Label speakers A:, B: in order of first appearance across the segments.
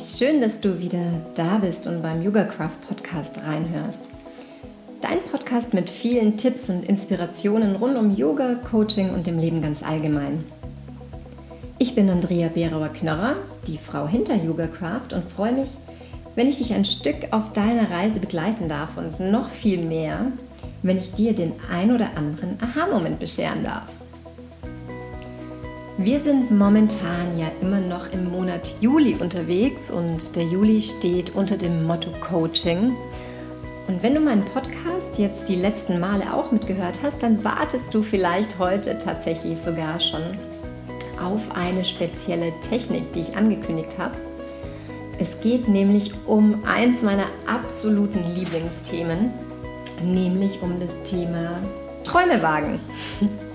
A: schön, dass du wieder da bist und beim Yoga Craft Podcast reinhörst. Dein Podcast mit vielen Tipps und Inspirationen rund um Yoga, Coaching und dem Leben ganz allgemein. Ich bin Andrea Berauer-Knörrer, die Frau hinter Yoga Craft und freue mich, wenn ich dich ein Stück auf deiner Reise begleiten darf und noch viel mehr, wenn ich dir den ein oder anderen Aha-Moment bescheren darf. Wir sind momentan ja immer noch im Monat Juli unterwegs und der Juli steht unter dem Motto Coaching. Und wenn du meinen Podcast jetzt die letzten Male auch mitgehört hast, dann wartest du vielleicht heute tatsächlich sogar schon auf eine spezielle Technik, die ich angekündigt habe. Es geht nämlich um eins meiner absoluten Lieblingsthemen, nämlich um das Thema Träumewagen.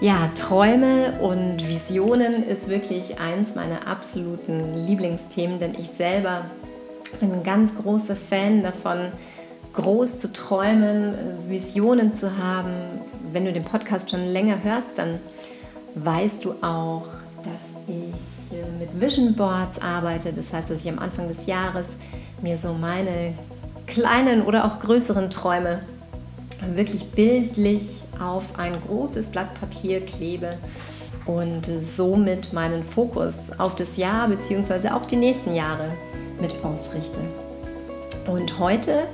A: Ja, Träume und Visionen ist wirklich eins meiner absoluten Lieblingsthemen, denn ich selber bin ein ganz großer Fan davon, groß zu träumen, Visionen zu haben. Wenn du den Podcast schon länger hörst, dann weißt du auch, dass ich mit Vision Boards arbeite. Das heißt, dass ich am Anfang des Jahres mir so meine kleinen oder auch größeren Träume wirklich bildlich auf ein großes Blatt Papier klebe und somit meinen Fokus auf das Jahr bzw. auch die nächsten Jahre mit ausrichte. Und heute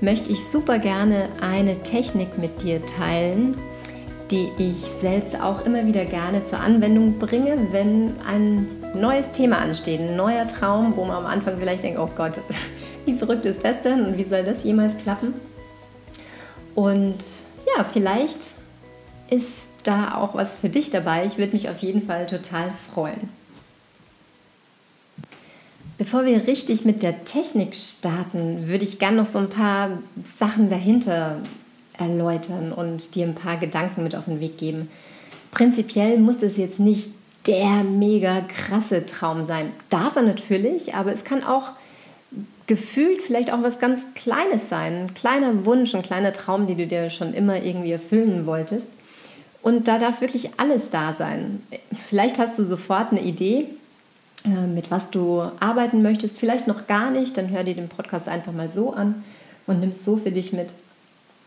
A: möchte ich super gerne eine Technik mit dir teilen, die ich selbst auch immer wieder gerne zur Anwendung bringe, wenn ein neues Thema ansteht, ein neuer Traum, wo man am Anfang vielleicht denkt, oh Gott, wie verrückt ist das denn und wie soll das jemals klappen? Und ja, vielleicht ist da auch was für dich dabei. Ich würde mich auf jeden Fall total freuen. Bevor wir richtig mit der Technik starten, würde ich gerne noch so ein paar Sachen dahinter erläutern und dir ein paar Gedanken mit auf den Weg geben. Prinzipiell muss es jetzt nicht der mega krasse Traum sein. Darf er natürlich, aber es kann auch gefühlt vielleicht auch was ganz Kleines sein. Ein kleiner Wunsch, ein kleiner Traum, den du dir schon immer irgendwie erfüllen wolltest. Und da darf wirklich alles da sein. Vielleicht hast du sofort eine Idee, äh, mit was du arbeiten möchtest. Vielleicht noch gar nicht. Dann hör dir den Podcast einfach mal so an und nimm es so für dich mit.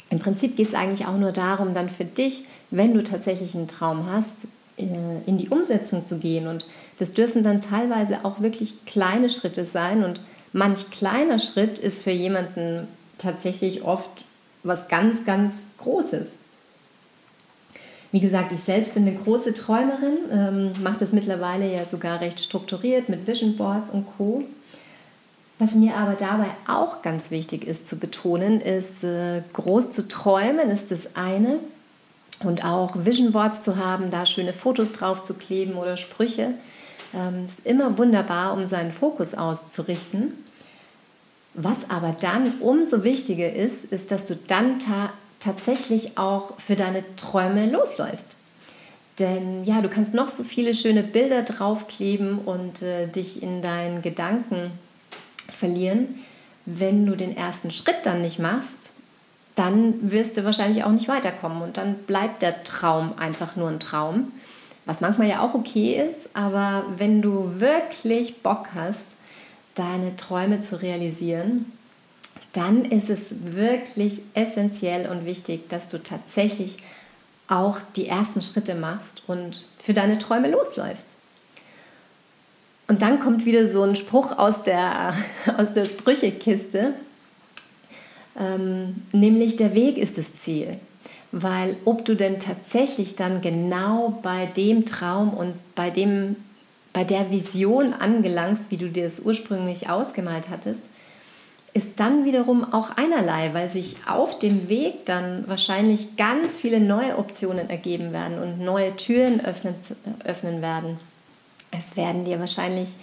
A: Im Prinzip geht es eigentlich auch nur darum, dann für dich, wenn du tatsächlich einen Traum hast, äh, in die Umsetzung zu gehen. Und das dürfen dann teilweise auch wirklich kleine Schritte sein. Und manch kleiner Schritt ist für jemanden tatsächlich oft was ganz, ganz Großes. Wie gesagt, ich selbst bin eine große Träumerin, ähm, mache das mittlerweile ja sogar recht strukturiert mit Vision Boards und Co. Was mir aber dabei auch ganz wichtig ist zu betonen, ist, äh, groß zu träumen ist das eine und auch Vision Boards zu haben, da schöne Fotos drauf zu kleben oder Sprüche, ähm, ist immer wunderbar, um seinen Fokus auszurichten. Was aber dann umso wichtiger ist, ist, dass du dann ta tatsächlich auch für deine Träume losläufst. Denn ja, du kannst noch so viele schöne Bilder draufkleben und äh, dich in deinen Gedanken verlieren. Wenn du den ersten Schritt dann nicht machst, dann wirst du wahrscheinlich auch nicht weiterkommen und dann bleibt der Traum einfach nur ein Traum, was manchmal ja auch okay ist, aber wenn du wirklich Bock hast, deine Träume zu realisieren, dann ist es wirklich essentiell und wichtig, dass du tatsächlich auch die ersten Schritte machst und für deine Träume losläufst. Und dann kommt wieder so ein Spruch aus der, aus der Sprüchekiste, ähm, nämlich der Weg ist das Ziel. Weil ob du denn tatsächlich dann genau bei dem Traum und bei, dem, bei der Vision angelangst, wie du dir das ursprünglich ausgemalt hattest, ist dann wiederum auch einerlei, weil sich auf dem Weg dann wahrscheinlich ganz viele neue Optionen ergeben werden und neue Türen öffnen, öffnen werden. Es werden dir wahrscheinlich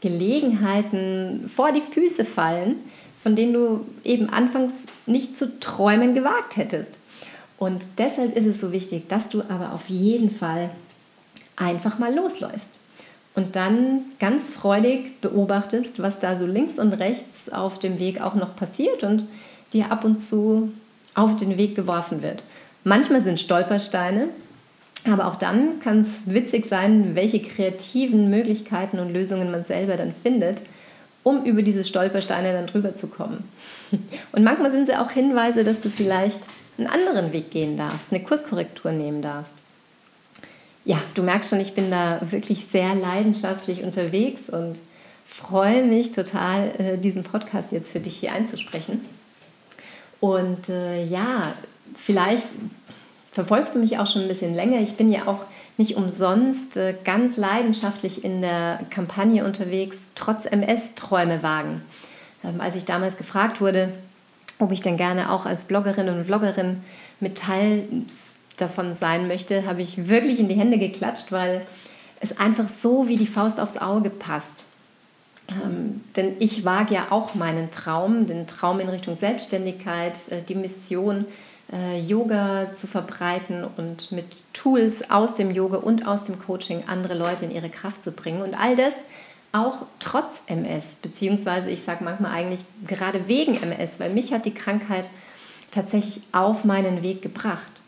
A: Gelegenheiten vor die Füße fallen, von denen du eben anfangs nicht zu träumen gewagt hättest. Und deshalb ist es so wichtig, dass du aber auf jeden Fall einfach mal losläufst und dann ganz freudig beobachtest, was da so links und rechts auf dem Weg auch noch passiert und dir ab und zu auf den Weg geworfen wird. Manchmal sind Stolpersteine, aber auch dann kann es witzig sein, welche kreativen Möglichkeiten und Lösungen man selber dann findet um über diese Stolpersteine dann drüber zu kommen. Und manchmal sind sie auch Hinweise, dass du vielleicht einen anderen Weg gehen darfst, eine Kurskorrektur nehmen darfst. Ja, du merkst schon, ich bin da wirklich sehr leidenschaftlich unterwegs und freue mich total, äh, diesen Podcast jetzt für dich hier einzusprechen. Und äh, ja, vielleicht verfolgst du mich auch schon ein bisschen länger. Ich bin ja auch nicht umsonst äh, ganz leidenschaftlich in der Kampagne unterwegs, trotz MS Träume wagen. Ähm, als ich damals gefragt wurde, ob ich denn gerne auch als Bloggerin und Vloggerin mit Teil davon sein möchte, habe ich wirklich in die Hände geklatscht, weil es einfach so wie die Faust aufs Auge passt. Ähm, denn ich wage ja auch meinen Traum, den Traum in Richtung Selbstständigkeit, äh, die Mission, äh, Yoga zu verbreiten und mit Tools aus dem Yoga und aus dem Coaching andere Leute in ihre Kraft zu bringen. Und all das auch trotz MS, beziehungsweise ich sage manchmal eigentlich gerade wegen MS, weil mich hat die Krankheit tatsächlich auf meinen Weg gebracht.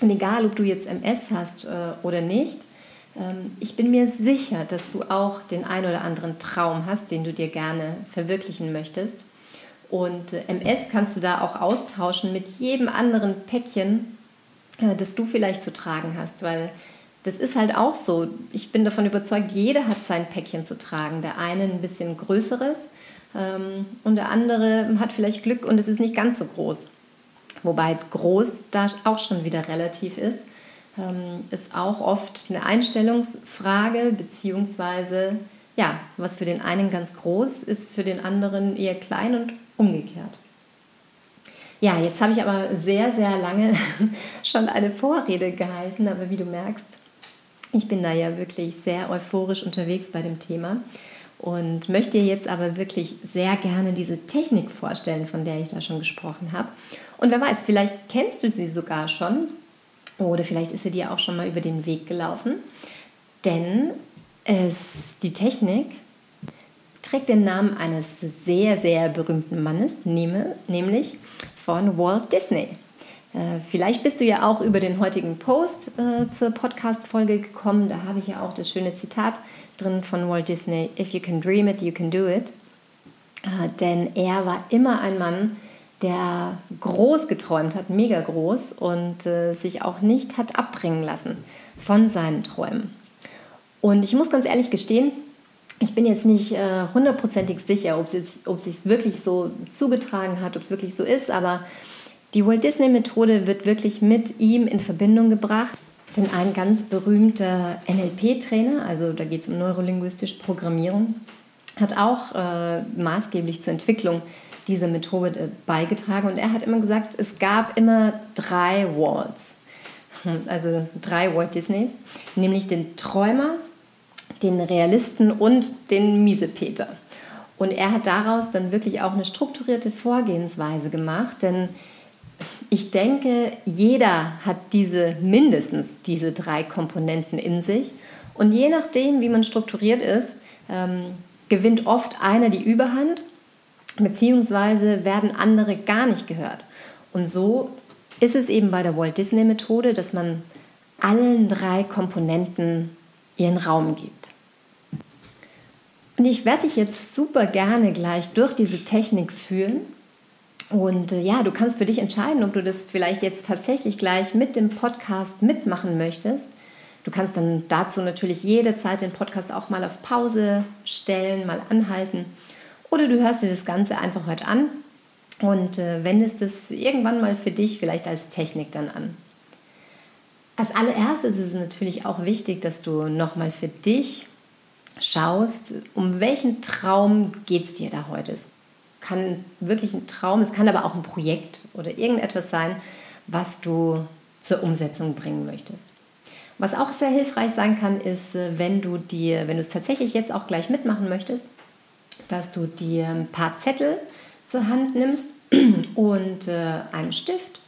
A: Und egal, ob du jetzt MS hast äh, oder nicht, ähm, ich bin mir sicher, dass du auch den ein oder anderen Traum hast, den du dir gerne verwirklichen möchtest. Und äh, MS kannst du da auch austauschen mit jedem anderen Päckchen, äh, das du vielleicht zu tragen hast, weil das ist halt auch so. Ich bin davon überzeugt, jeder hat sein Päckchen zu tragen. Der eine ein bisschen größeres ähm, und der andere hat vielleicht Glück und es ist nicht ganz so groß. Wobei groß da auch schon wieder relativ ist. Ähm, ist auch oft eine Einstellungsfrage, beziehungsweise ja, was für den einen ganz groß ist, für den anderen eher klein und umgekehrt. Ja, jetzt habe ich aber sehr, sehr lange schon eine Vorrede gehalten, aber wie du merkst, ich bin da ja wirklich sehr euphorisch unterwegs bei dem Thema und möchte jetzt aber wirklich sehr gerne diese Technik vorstellen, von der ich da schon gesprochen habe. Und wer weiß, vielleicht kennst du sie sogar schon oder vielleicht ist sie dir auch schon mal über den Weg gelaufen, denn es, die Technik trägt den Namen eines sehr, sehr berühmten Mannes, nämlich von Walt Disney. Äh, vielleicht bist du ja auch über den heutigen Post äh, zur Podcast-Folge gekommen. Da habe ich ja auch das schöne Zitat drin von Walt Disney: If you can dream it, you can do it. Äh, denn er war immer ein Mann, der groß geträumt hat, mega groß und äh, sich auch nicht hat abbringen lassen von seinen Träumen. Und ich muss ganz ehrlich gestehen, ich bin jetzt nicht äh, hundertprozentig sicher, ob es sich wirklich so zugetragen hat, ob es wirklich so ist, aber die Walt Disney Methode wird wirklich mit ihm in Verbindung gebracht. Denn ein ganz berühmter NLP-Trainer, also da geht es um neurolinguistische Programmierung, hat auch äh, maßgeblich zur Entwicklung dieser Methode beigetragen. Und er hat immer gesagt, es gab immer drei Walls, also drei Walt Disneys, nämlich den Träumer, den Realisten und den Miesepeter. Und er hat daraus dann wirklich auch eine strukturierte Vorgehensweise gemacht, denn ich denke, jeder hat diese mindestens diese drei Komponenten in sich. Und je nachdem, wie man strukturiert ist, ähm, gewinnt oft einer die Überhand, beziehungsweise werden andere gar nicht gehört. Und so ist es eben bei der Walt Disney Methode, dass man allen drei Komponenten ihren Raum gibt. Und ich werde dich jetzt super gerne gleich durch diese Technik führen. Und äh, ja, du kannst für dich entscheiden, ob du das vielleicht jetzt tatsächlich gleich mit dem Podcast mitmachen möchtest. Du kannst dann dazu natürlich jederzeit den Podcast auch mal auf Pause stellen, mal anhalten. Oder du hörst dir das Ganze einfach heute an und äh, wendest es irgendwann mal für dich vielleicht als Technik dann an. Als allererstes ist es natürlich auch wichtig, dass du nochmal für dich schaust, um welchen Traum geht es dir da heute. Es kann wirklich ein Traum, es kann aber auch ein Projekt oder irgendetwas sein, was du zur Umsetzung bringen möchtest. Was auch sehr hilfreich sein kann, ist, äh, wenn du dir, wenn du es tatsächlich jetzt auch gleich mitmachen möchtest, dass du dir ein paar Zettel zur Hand nimmst und äh, einen Stift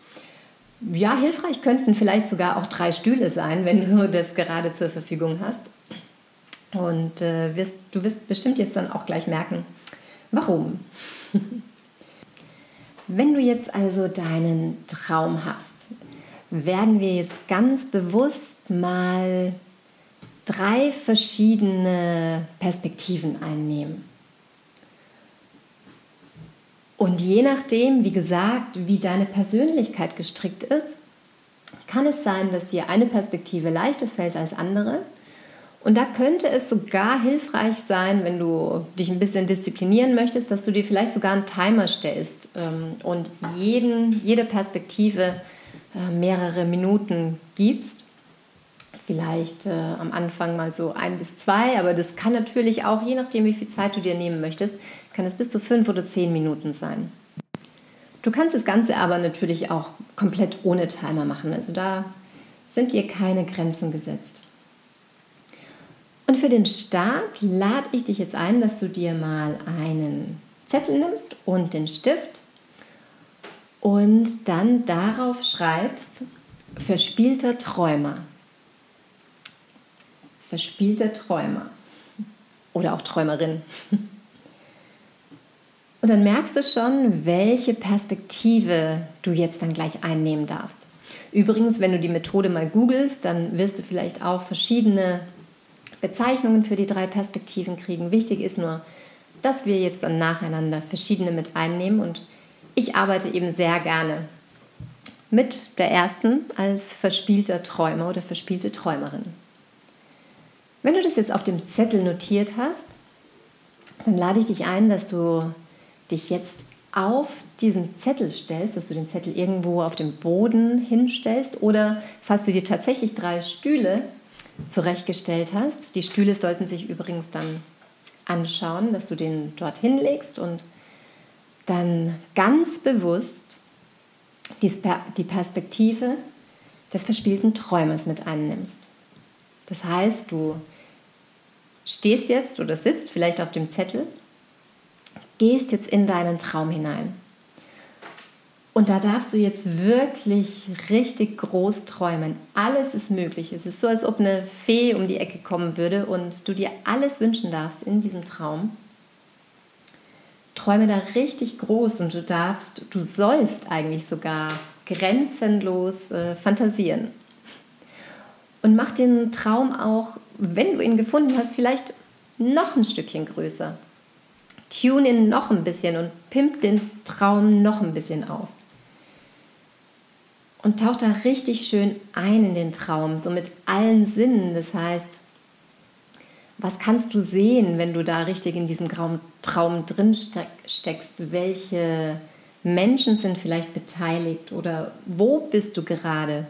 A: ja, hilfreich könnten vielleicht sogar auch drei Stühle sein, wenn du das gerade zur Verfügung hast. Und äh, wirst, du wirst bestimmt jetzt dann auch gleich merken, warum. wenn du jetzt also deinen Traum hast, werden wir jetzt ganz bewusst mal drei verschiedene Perspektiven einnehmen. Und je nachdem, wie gesagt, wie deine Persönlichkeit gestrickt ist, kann es sein, dass dir eine Perspektive leichter fällt als andere. Und da könnte es sogar hilfreich sein, wenn du dich ein bisschen disziplinieren möchtest, dass du dir vielleicht sogar einen Timer stellst ähm, und jeden, jede Perspektive äh, mehrere Minuten gibst. Vielleicht äh, am Anfang mal so ein bis zwei, aber das kann natürlich auch, je nachdem, wie viel Zeit du dir nehmen möchtest, kann es bis zu fünf oder zehn Minuten sein. Du kannst das Ganze aber natürlich auch komplett ohne Timer machen. Also da sind dir keine Grenzen gesetzt. Und für den Start lade ich dich jetzt ein, dass du dir mal einen Zettel nimmst und den Stift und dann darauf schreibst verspielter Träumer. Verspielter Träumer oder auch Träumerin. Und dann merkst du schon, welche Perspektive du jetzt dann gleich einnehmen darfst. Übrigens, wenn du die Methode mal googelst, dann wirst du vielleicht auch verschiedene Bezeichnungen für die drei Perspektiven kriegen. Wichtig ist nur, dass wir jetzt dann nacheinander verschiedene mit einnehmen und ich arbeite eben sehr gerne mit der ersten als verspielter Träumer oder verspielte Träumerin. Wenn du das jetzt auf dem Zettel notiert hast, dann lade ich dich ein, dass du dich jetzt auf diesen Zettel stellst, dass du den Zettel irgendwo auf dem Boden hinstellst oder falls du dir tatsächlich drei Stühle zurechtgestellt hast. Die Stühle sollten sich übrigens dann anschauen, dass du den dort hinlegst und dann ganz bewusst die Perspektive des verspielten Träumers mit einnimmst. Das heißt, du stehst jetzt oder sitzt vielleicht auf dem Zettel gehst jetzt in deinen Traum hinein. Und da darfst du jetzt wirklich richtig groß träumen. Alles ist möglich. Es ist so, als ob eine Fee um die Ecke kommen würde und du dir alles wünschen darfst in diesem Traum. Träume da richtig groß und du darfst, du sollst eigentlich sogar grenzenlos äh, fantasieren. Und mach den Traum auch, wenn du ihn gefunden hast, vielleicht noch ein Stückchen größer tune ihn noch ein bisschen und pimp den Traum noch ein bisschen auf. Und taucht da richtig schön ein in den Traum, so mit allen Sinnen. Das heißt, was kannst du sehen, wenn du da richtig in diesem Traum drin steckst? Welche Menschen sind vielleicht beteiligt oder wo bist du gerade?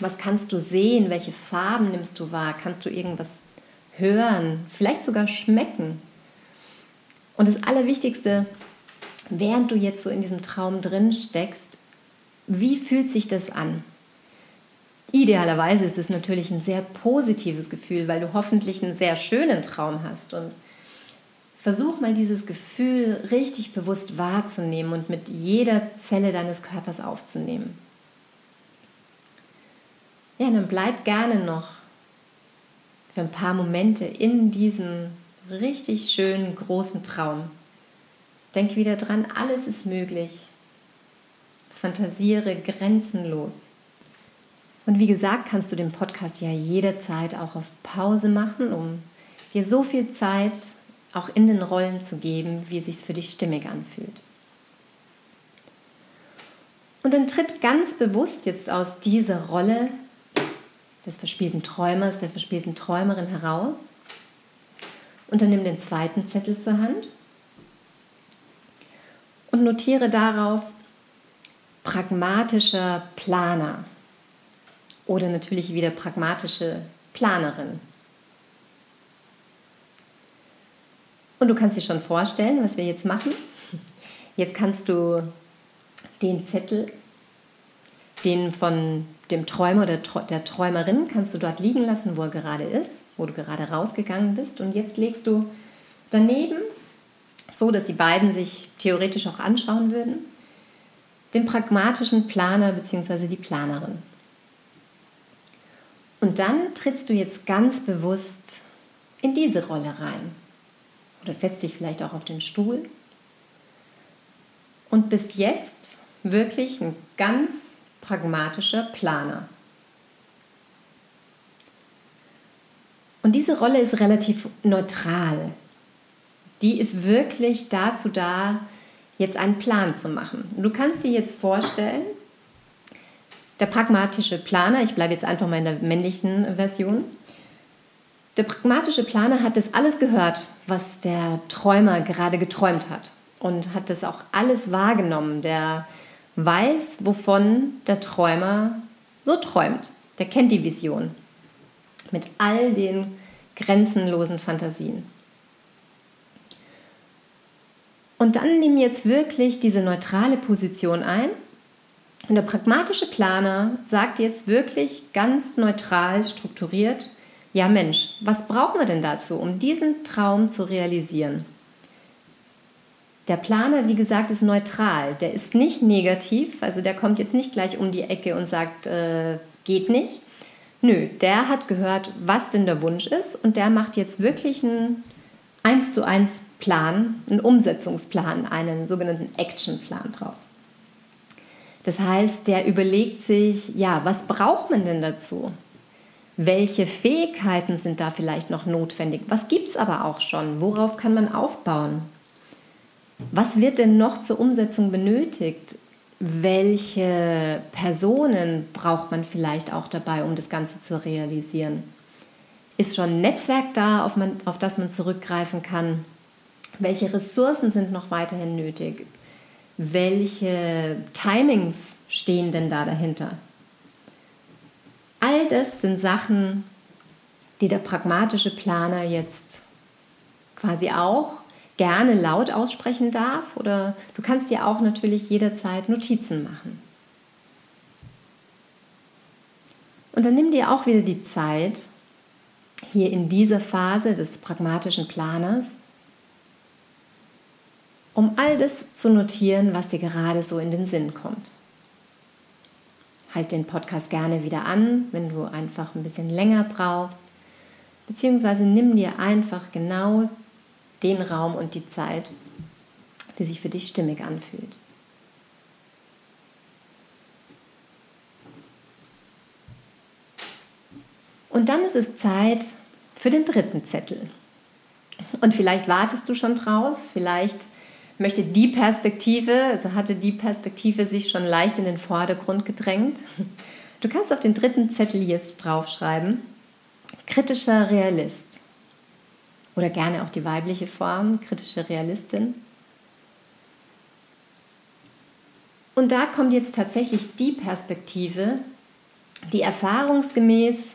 A: Was kannst du sehen? Welche Farben nimmst du wahr? Kannst du irgendwas hören? Vielleicht sogar schmecken? Und das Allerwichtigste, während du jetzt so in diesem Traum drin steckst, wie fühlt sich das an? Idealerweise ist es natürlich ein sehr positives Gefühl, weil du hoffentlich einen sehr schönen Traum hast. Und versuch mal dieses Gefühl richtig bewusst wahrzunehmen und mit jeder Zelle deines Körpers aufzunehmen. Ja, dann bleib gerne noch für ein paar Momente in diesem richtig schönen großen Traum. Denk wieder dran, alles ist möglich. Fantasiere grenzenlos. Und wie gesagt, kannst du den Podcast ja jederzeit auch auf Pause machen, um dir so viel Zeit auch in den Rollen zu geben, wie es sich für dich stimmig anfühlt. Und dann tritt ganz bewusst jetzt aus dieser Rolle des verspielten Träumers, der verspielten Träumerin heraus und dann nimm den zweiten Zettel zur Hand und notiere darauf pragmatischer Planer oder natürlich wieder pragmatische Planerin. Und du kannst dir schon vorstellen, was wir jetzt machen. Jetzt kannst du den Zettel, den von dem Träumer oder der Träumerin kannst du dort liegen lassen, wo er gerade ist, wo du gerade rausgegangen bist. Und jetzt legst du daneben, so dass die beiden sich theoretisch auch anschauen würden, den pragmatischen Planer bzw. die Planerin. Und dann trittst du jetzt ganz bewusst in diese Rolle rein. Oder setzt dich vielleicht auch auf den Stuhl. Und bist jetzt wirklich ein ganz pragmatischer Planer. Und diese Rolle ist relativ neutral. Die ist wirklich dazu da, jetzt einen Plan zu machen. Du kannst dir jetzt vorstellen, der pragmatische Planer, ich bleibe jetzt einfach mal in der männlichen Version, der pragmatische Planer hat das alles gehört, was der Träumer gerade geträumt hat und hat das auch alles wahrgenommen. Der weiß, wovon der Träumer so träumt. Der kennt die Vision mit all den grenzenlosen Fantasien. Und dann nimm jetzt wirklich diese neutrale Position ein. Und der pragmatische Planer sagt jetzt wirklich ganz neutral, strukturiert, ja Mensch, was brauchen wir denn dazu, um diesen Traum zu realisieren? Der Planer, wie gesagt, ist neutral. Der ist nicht negativ, also der kommt jetzt nicht gleich um die Ecke und sagt, äh, geht nicht. Nö, der hat gehört, was denn der Wunsch ist und der macht jetzt wirklich einen 1 zu 1 Plan, einen Umsetzungsplan, einen sogenannten Actionplan draus. Das heißt, der überlegt sich, ja, was braucht man denn dazu? Welche Fähigkeiten sind da vielleicht noch notwendig? Was gibt es aber auch schon? Worauf kann man aufbauen? Was wird denn noch zur Umsetzung benötigt? Welche Personen braucht man vielleicht auch dabei, um das Ganze zu realisieren? Ist schon ein Netzwerk da, auf, man, auf das man zurückgreifen kann? Welche Ressourcen sind noch weiterhin nötig? Welche Timings stehen denn da dahinter? All das sind Sachen, die der pragmatische Planer jetzt quasi auch gerne laut aussprechen darf oder du kannst dir auch natürlich jederzeit Notizen machen. Und dann nimm dir auch wieder die Zeit, hier in dieser Phase des pragmatischen Planers, um all das zu notieren, was dir gerade so in den Sinn kommt. Halt den Podcast gerne wieder an, wenn du einfach ein bisschen länger brauchst, beziehungsweise nimm dir einfach genau den Raum und die Zeit, die sich für dich stimmig anfühlt. Und dann ist es Zeit für den dritten Zettel. Und vielleicht wartest du schon drauf, vielleicht möchte die Perspektive, also hatte die Perspektive sich schon leicht in den Vordergrund gedrängt. Du kannst auf den dritten Zettel jetzt draufschreiben, kritischer Realist. Oder gerne auch die weibliche Form, kritische Realistin. Und da kommt jetzt tatsächlich die Perspektive, die erfahrungsgemäß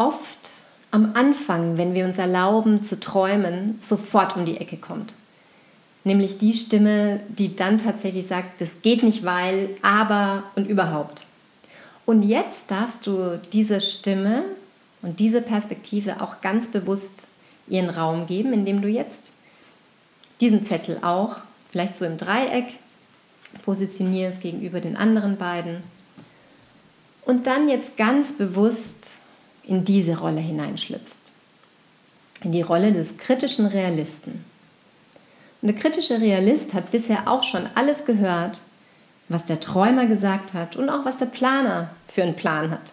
A: oft am Anfang, wenn wir uns erlauben zu träumen, sofort um die Ecke kommt. Nämlich die Stimme, die dann tatsächlich sagt, das geht nicht, weil, aber und überhaupt. Und jetzt darfst du dieser Stimme und diese Perspektive auch ganz bewusst ihren Raum geben, indem du jetzt diesen Zettel auch vielleicht so im Dreieck positionierst gegenüber den anderen beiden und dann jetzt ganz bewusst in diese Rolle hineinschlüpft. In die Rolle des kritischen Realisten. Und der kritische Realist hat bisher auch schon alles gehört, was der Träumer gesagt hat und auch was der Planer für einen Plan hat.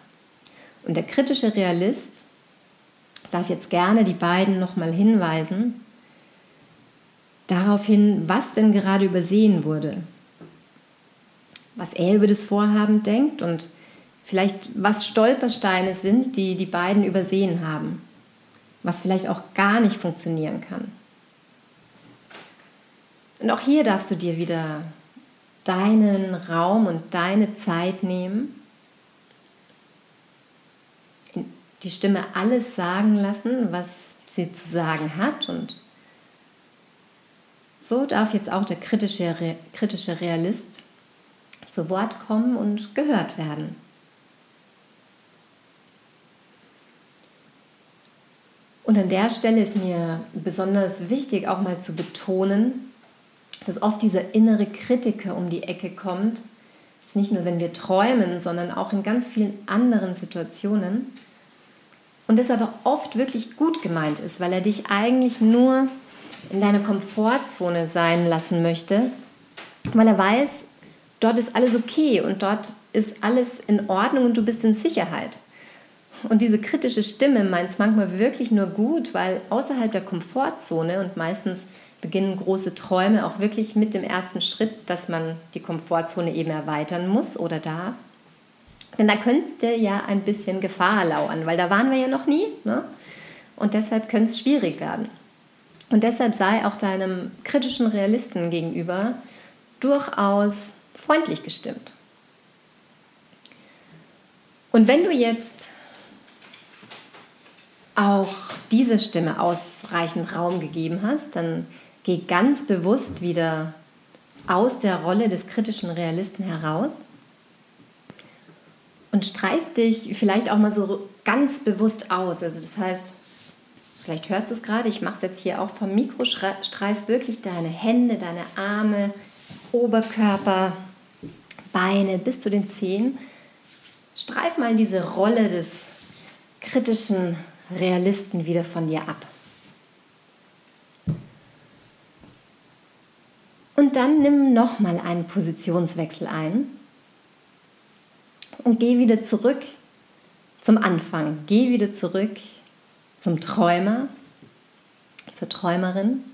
A: Und der kritische Realist darf jetzt gerne die beiden nochmal hinweisen darauf hin, was denn gerade übersehen wurde, was er über das Vorhaben denkt und vielleicht was Stolpersteine sind, die die beiden übersehen haben, was vielleicht auch gar nicht funktionieren kann. Und auch hier darfst du dir wieder deinen Raum und deine Zeit nehmen, die Stimme alles sagen lassen, was sie zu sagen hat und so darf jetzt auch der kritische, kritische Realist zu Wort kommen und gehört werden. Und an der Stelle ist mir besonders wichtig, auch mal zu betonen, dass oft dieser innere Kritiker um die Ecke kommt. Das ist nicht nur, wenn wir träumen, sondern auch in ganz vielen anderen Situationen. Und das aber oft wirklich gut gemeint ist, weil er dich eigentlich nur in deiner Komfortzone sein lassen möchte, weil er weiß, dort ist alles okay und dort ist alles in Ordnung und du bist in Sicherheit. Und diese kritische Stimme meint es manchmal wirklich nur gut, weil außerhalb der Komfortzone und meistens beginnen große Träume auch wirklich mit dem ersten Schritt, dass man die Komfortzone eben erweitern muss oder darf. Denn da könnte ja ein bisschen Gefahr lauern, weil da waren wir ja noch nie. Ne? Und deshalb könnte es schwierig werden. Und deshalb sei auch deinem kritischen Realisten gegenüber durchaus freundlich gestimmt. Und wenn du jetzt auch diese Stimme ausreichend Raum gegeben hast, dann geh ganz bewusst wieder aus der Rolle des kritischen Realisten heraus und streif dich vielleicht auch mal so ganz bewusst aus. Also das heißt, vielleicht hörst du es gerade, ich mache es jetzt hier auch vom Mikro, streif wirklich deine Hände, deine Arme, Oberkörper, Beine bis zu den Zehen. Streif mal diese Rolle des kritischen Realisten wieder von dir ab. Und dann nimm nochmal einen Positionswechsel ein und geh wieder zurück zum Anfang. Geh wieder zurück zum Träumer, zur Träumerin.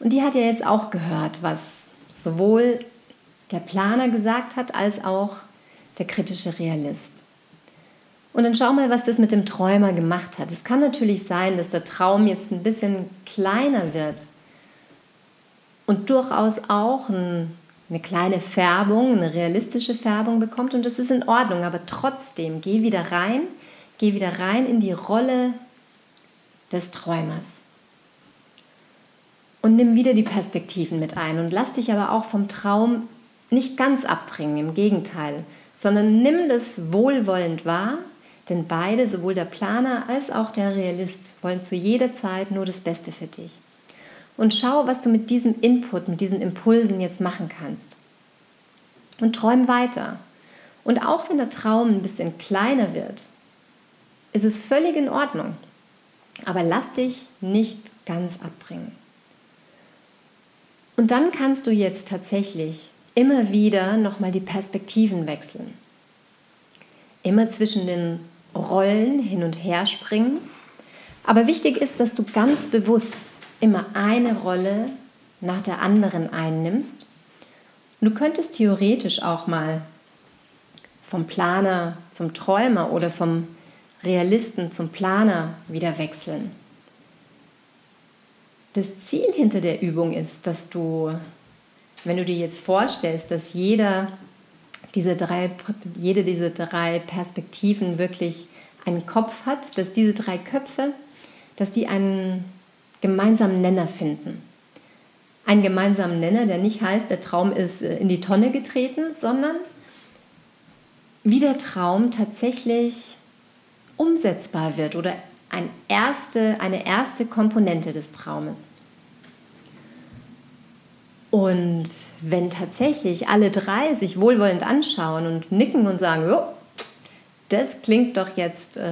A: Und die hat ja jetzt auch gehört, was sowohl der Planer gesagt hat, als auch der kritische Realist. Und dann schau mal, was das mit dem Träumer gemacht hat. Es kann natürlich sein, dass der Traum jetzt ein bisschen kleiner wird. Und durchaus auch ein, eine kleine Färbung, eine realistische Färbung bekommt. Und das ist in Ordnung, aber trotzdem geh wieder rein, geh wieder rein in die Rolle des Träumers. Und nimm wieder die Perspektiven mit ein. Und lass dich aber auch vom Traum nicht ganz abbringen, im Gegenteil, sondern nimm das wohlwollend wahr denn beide, sowohl der Planer als auch der Realist, wollen zu jeder Zeit nur das Beste für dich. Und schau, was du mit diesem Input, mit diesen Impulsen jetzt machen kannst. Und träum weiter. Und auch wenn der Traum ein bisschen kleiner wird, ist es völlig in Ordnung. Aber lass dich nicht ganz abbringen. Und dann kannst du jetzt tatsächlich immer wieder nochmal die Perspektiven wechseln. Immer zwischen den Rollen hin und her springen. Aber wichtig ist, dass du ganz bewusst immer eine Rolle nach der anderen einnimmst. du könntest theoretisch auch mal vom Planer zum Träumer oder vom Realisten zum Planer wieder wechseln. Das Ziel hinter der Übung ist, dass du, wenn du dir jetzt vorstellst, dass jeder diese drei, jede dieser drei Perspektiven wirklich einen Kopf hat, dass diese drei Köpfe, dass die einen gemeinsamen Nenner finden. Einen gemeinsamen Nenner, der nicht heißt, der Traum ist äh, in die Tonne getreten, sondern wie der Traum tatsächlich umsetzbar wird oder ein erste, eine erste Komponente des Traumes. Und wenn tatsächlich alle drei sich wohlwollend anschauen und nicken und sagen, oh, das klingt doch jetzt äh,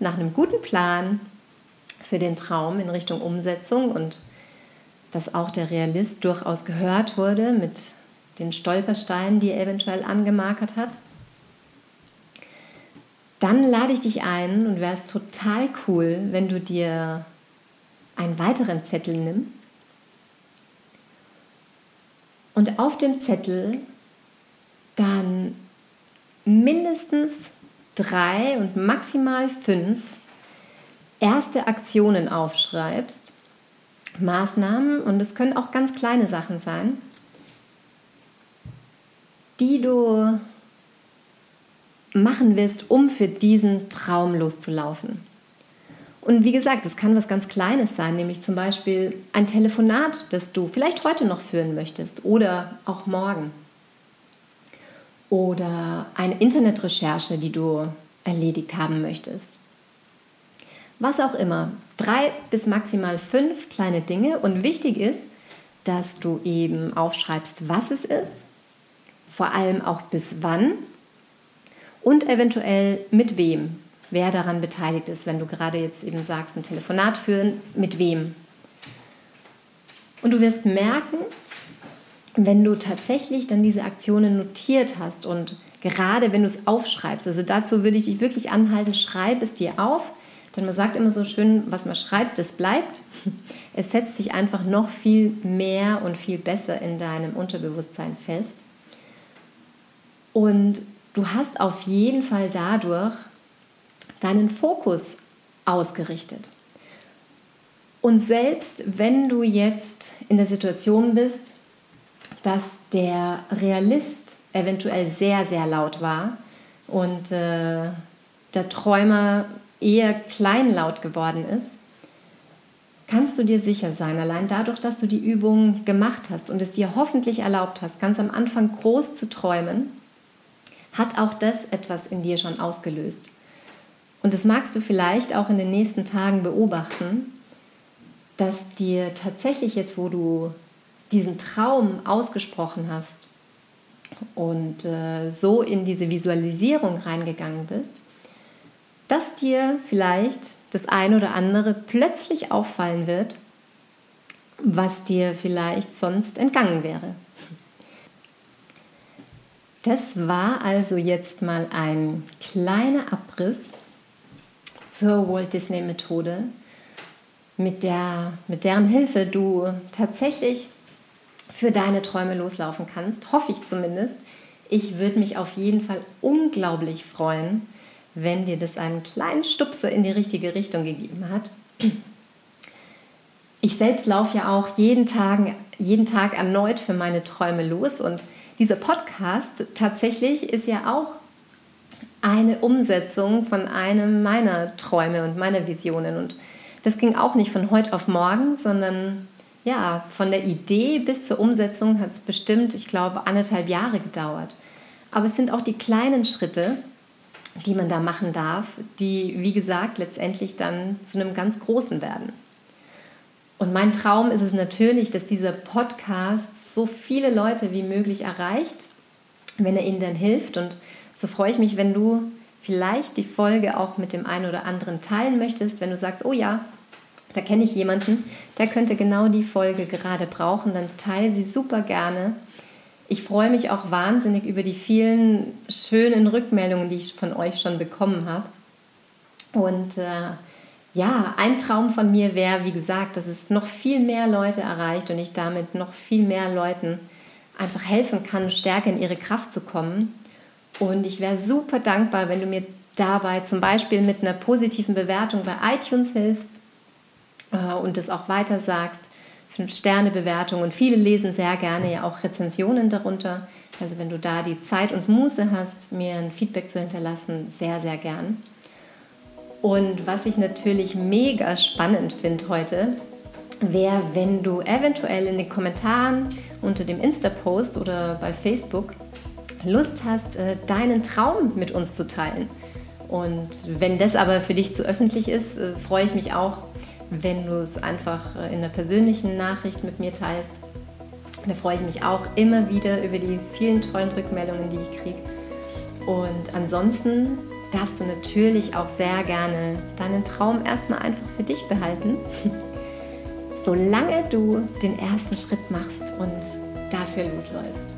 A: nach einem guten Plan für den Traum in Richtung Umsetzung und dass auch der Realist durchaus gehört wurde mit den Stolpersteinen, die er eventuell angemarkert hat, dann lade ich dich ein und wäre es total cool, wenn du dir einen weiteren Zettel nimmst und auf dem Zettel dann mindestens drei und maximal fünf erste Aktionen aufschreibst, Maßnahmen, und es können auch ganz kleine Sachen sein, die du machen wirst, um für diesen Traum loszulaufen. Und wie gesagt, es kann was ganz Kleines sein, nämlich zum Beispiel ein Telefonat, das du vielleicht heute noch führen möchtest oder auch morgen. Oder eine Internetrecherche, die du erledigt haben möchtest. Was auch immer. Drei bis maximal fünf kleine Dinge. Und wichtig ist, dass du eben aufschreibst, was es ist, vor allem auch bis wann und eventuell mit wem wer daran beteiligt ist, wenn du gerade jetzt eben sagst, ein Telefonat führen, mit wem. Und du wirst merken, wenn du tatsächlich dann diese Aktionen notiert hast und gerade wenn du es aufschreibst, also dazu würde ich dich wirklich anhalten, schreib es dir auf, denn man sagt immer so schön, was man schreibt, das bleibt. es setzt sich einfach noch viel mehr und viel besser in deinem Unterbewusstsein fest. Und du hast auf jeden Fall dadurch deinen Fokus ausgerichtet. Und selbst wenn du jetzt in der Situation bist, dass der Realist eventuell sehr, sehr laut war und äh, der Träumer eher kleinlaut geworden ist, kannst du dir sicher sein, allein dadurch, dass du die Übung gemacht hast und es dir hoffentlich erlaubt hast, ganz am Anfang groß zu träumen, hat auch das etwas in dir schon ausgelöst. Und das magst du vielleicht auch in den nächsten Tagen beobachten, dass dir tatsächlich jetzt, wo du diesen Traum ausgesprochen hast und äh, so in diese Visualisierung reingegangen bist, dass dir vielleicht das eine oder andere plötzlich auffallen wird, was dir vielleicht sonst entgangen wäre. Das war also jetzt mal ein kleiner Abriss zur Walt Disney Methode, mit, der, mit deren Hilfe du tatsächlich für deine Träume loslaufen kannst, hoffe ich zumindest. Ich würde mich auf jeden Fall unglaublich freuen, wenn dir das einen kleinen Stupser in die richtige Richtung gegeben hat. Ich selbst laufe ja auch jeden Tag, jeden Tag erneut für meine Träume los und dieser Podcast tatsächlich ist ja auch eine Umsetzung von einem meiner Träume und meiner Visionen. Und das ging auch nicht von heute auf morgen, sondern ja, von der Idee bis zur Umsetzung hat es bestimmt, ich glaube, anderthalb Jahre gedauert. Aber es sind auch die kleinen Schritte, die man da machen darf, die, wie gesagt, letztendlich dann zu einem ganz großen werden. Und mein Traum ist es natürlich, dass dieser Podcast so viele Leute wie möglich erreicht, wenn er ihnen dann hilft. Und so freue ich mich, wenn du vielleicht die Folge auch mit dem einen oder anderen teilen möchtest, wenn du sagst, oh ja, da kenne ich jemanden, der könnte genau die Folge gerade brauchen, dann teile sie super gerne. Ich freue mich auch wahnsinnig über die vielen schönen Rückmeldungen, die ich von euch schon bekommen habe. Und äh, ja, ein Traum von mir wäre, wie gesagt, dass es noch viel mehr Leute erreicht und ich damit noch viel mehr Leuten einfach helfen kann, stärker in ihre Kraft zu kommen. Und ich wäre super dankbar, wenn du mir dabei zum Beispiel mit einer positiven Bewertung bei iTunes hilfst äh, und das auch weiter sagst. Fünf-Sterne-Bewertung und viele lesen sehr gerne ja auch Rezensionen darunter. Also wenn du da die Zeit und Muße hast, mir ein Feedback zu hinterlassen, sehr, sehr gern. Und was ich natürlich mega spannend finde heute, wäre, wenn du eventuell in den Kommentaren unter dem Insta-Post oder bei Facebook Lust hast, äh, deinen Traum mit uns zu teilen. Und wenn das aber für dich zu öffentlich ist, äh, freue ich mich auch, wenn du es einfach äh, in einer persönlichen Nachricht mit mir teilst. Da freue ich mich auch immer wieder über die vielen tollen Rückmeldungen, die ich kriege. Und ansonsten darfst du natürlich auch sehr gerne deinen Traum erstmal einfach für dich behalten, solange du den ersten Schritt machst und dafür losläufst.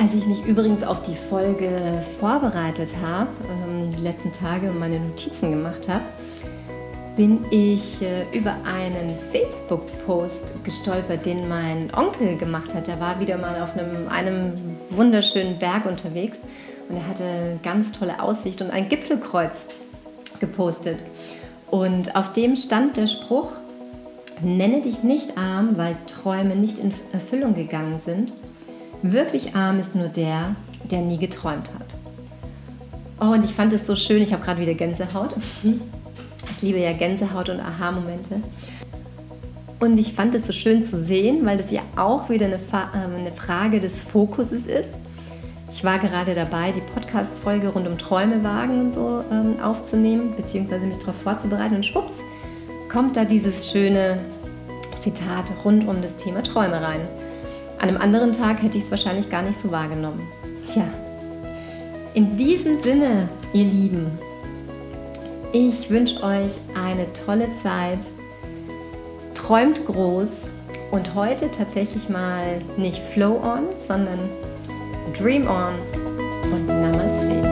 A: Als ich mich übrigens auf die Folge vorbereitet habe, ähm, die letzten Tage meine Notizen gemacht habe, bin ich äh, über einen Facebook-Post gestolpert, den mein Onkel gemacht hat. Er war wieder mal auf einem, einem wunderschönen Berg unterwegs und er hatte ganz tolle Aussicht und ein Gipfelkreuz gepostet. Und auf dem stand der Spruch, nenne dich nicht arm, weil Träume nicht in Erfüllung gegangen sind. Wirklich arm ist nur der, der nie geträumt hat. Oh, und ich fand es so schön, ich habe gerade wieder Gänsehaut. Ich liebe ja Gänsehaut und Aha-Momente. Und ich fand es so schön zu sehen, weil das ja auch wieder eine, ähm, eine Frage des Fokuses ist. Ich war gerade dabei, die Podcast-Folge rund um Träumewagen und so ähm, aufzunehmen, beziehungsweise mich darauf vorzubereiten. Und schwupps, kommt da dieses schöne Zitat rund um das Thema Träume rein. An einem anderen Tag hätte ich es wahrscheinlich gar nicht so wahrgenommen. Tja, in diesem Sinne, ihr Lieben, ich wünsche euch eine tolle Zeit. Träumt groß und heute tatsächlich mal nicht Flow on, sondern Dream on und Namaste.